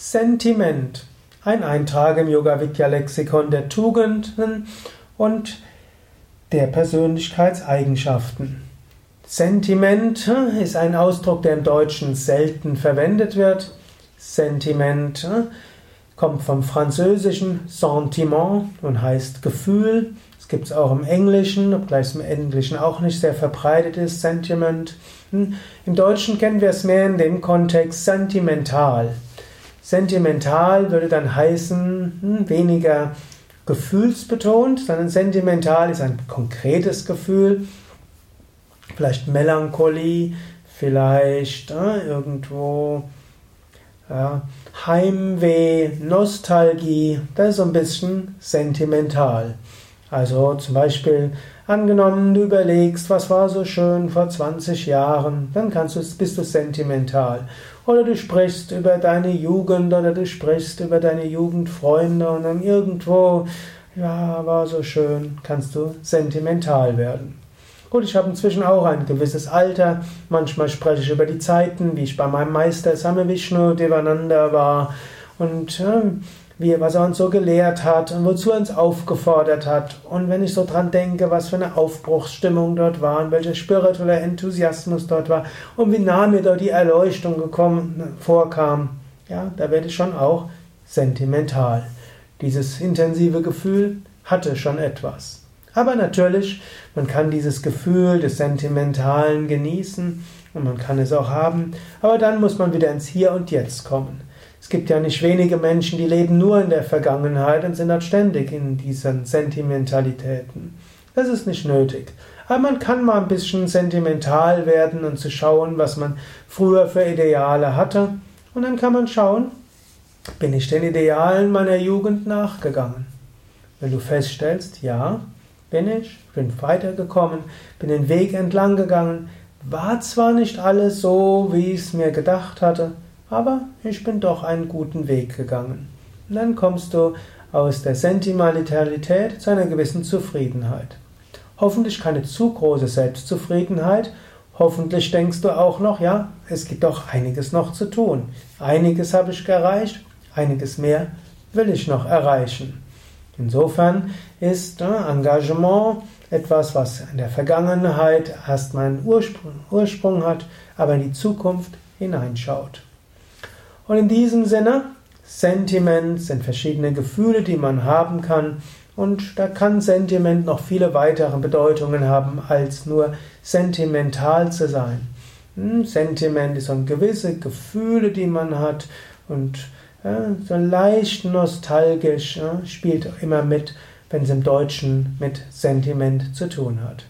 Sentiment. Ein Eintrag im Yoga Vidya Lexikon der Tugenden und der Persönlichkeitseigenschaften. Sentiment ist ein Ausdruck, der im Deutschen selten verwendet wird. Sentiment kommt vom französischen Sentiment und heißt Gefühl. Es gibt es auch im Englischen, obgleich es im Englischen auch nicht sehr verbreitet ist, Sentiment. Im Deutschen kennen wir es mehr in dem Kontext sentimental. Sentimental würde dann heißen, hm, weniger gefühlsbetont, sondern sentimental ist ein konkretes Gefühl, vielleicht Melancholie, vielleicht äh, irgendwo ja, Heimweh, Nostalgie, das ist so ein bisschen sentimental. Also zum Beispiel angenommen, du überlegst, was war so schön vor 20 Jahren, dann kannst du, bist du sentimental. Oder du sprichst über deine Jugend oder du sprichst über deine Jugendfreunde und dann irgendwo, ja, war so schön, kannst du sentimental werden. Gut, ich habe inzwischen auch ein gewisses Alter. Manchmal spreche ich über die Zeiten, wie ich bei meinem Meister Same Vishnu Devananda war und äh, wie, was er uns so gelehrt hat und wozu er uns aufgefordert hat. Und wenn ich so dran denke, was für eine Aufbruchsstimmung dort war und welcher spiritueller Enthusiasmus dort war und wie nah mir dort die Erleuchtung gekommen, vorkam, ja, da werde ich schon auch sentimental. Dieses intensive Gefühl hatte schon etwas. Aber natürlich, man kann dieses Gefühl des Sentimentalen genießen und man kann es auch haben, aber dann muss man wieder ins Hier und Jetzt kommen. Es gibt ja nicht wenige Menschen, die leben nur in der Vergangenheit und sind dort ständig in diesen Sentimentalitäten. Das ist nicht nötig. Aber man kann mal ein bisschen sentimental werden und zu schauen, was man früher für Ideale hatte. Und dann kann man schauen, bin ich den Idealen meiner Jugend nachgegangen? Wenn du feststellst, ja, bin ich, bin weitergekommen, bin den Weg entlang gegangen, war zwar nicht alles so, wie ich es mir gedacht hatte, aber ich bin doch einen guten Weg gegangen. Und dann kommst du aus der Sentimentalität zu einer gewissen Zufriedenheit. Hoffentlich keine zu große Selbstzufriedenheit. Hoffentlich denkst du auch noch, ja, es gibt doch einiges noch zu tun. Einiges habe ich erreicht, einiges mehr will ich noch erreichen. Insofern ist äh, Engagement etwas, was in der Vergangenheit erst meinen Ursprung, Ursprung hat, aber in die Zukunft hineinschaut. Und in diesem Sinne, Sentiment sind verschiedene Gefühle, die man haben kann. Und da kann Sentiment noch viele weitere Bedeutungen haben, als nur sentimental zu sein. Hm, Sentiment ist so gewisse Gefühle, die man hat und ja, so leicht nostalgisch ja, spielt immer mit, wenn es im Deutschen mit Sentiment zu tun hat.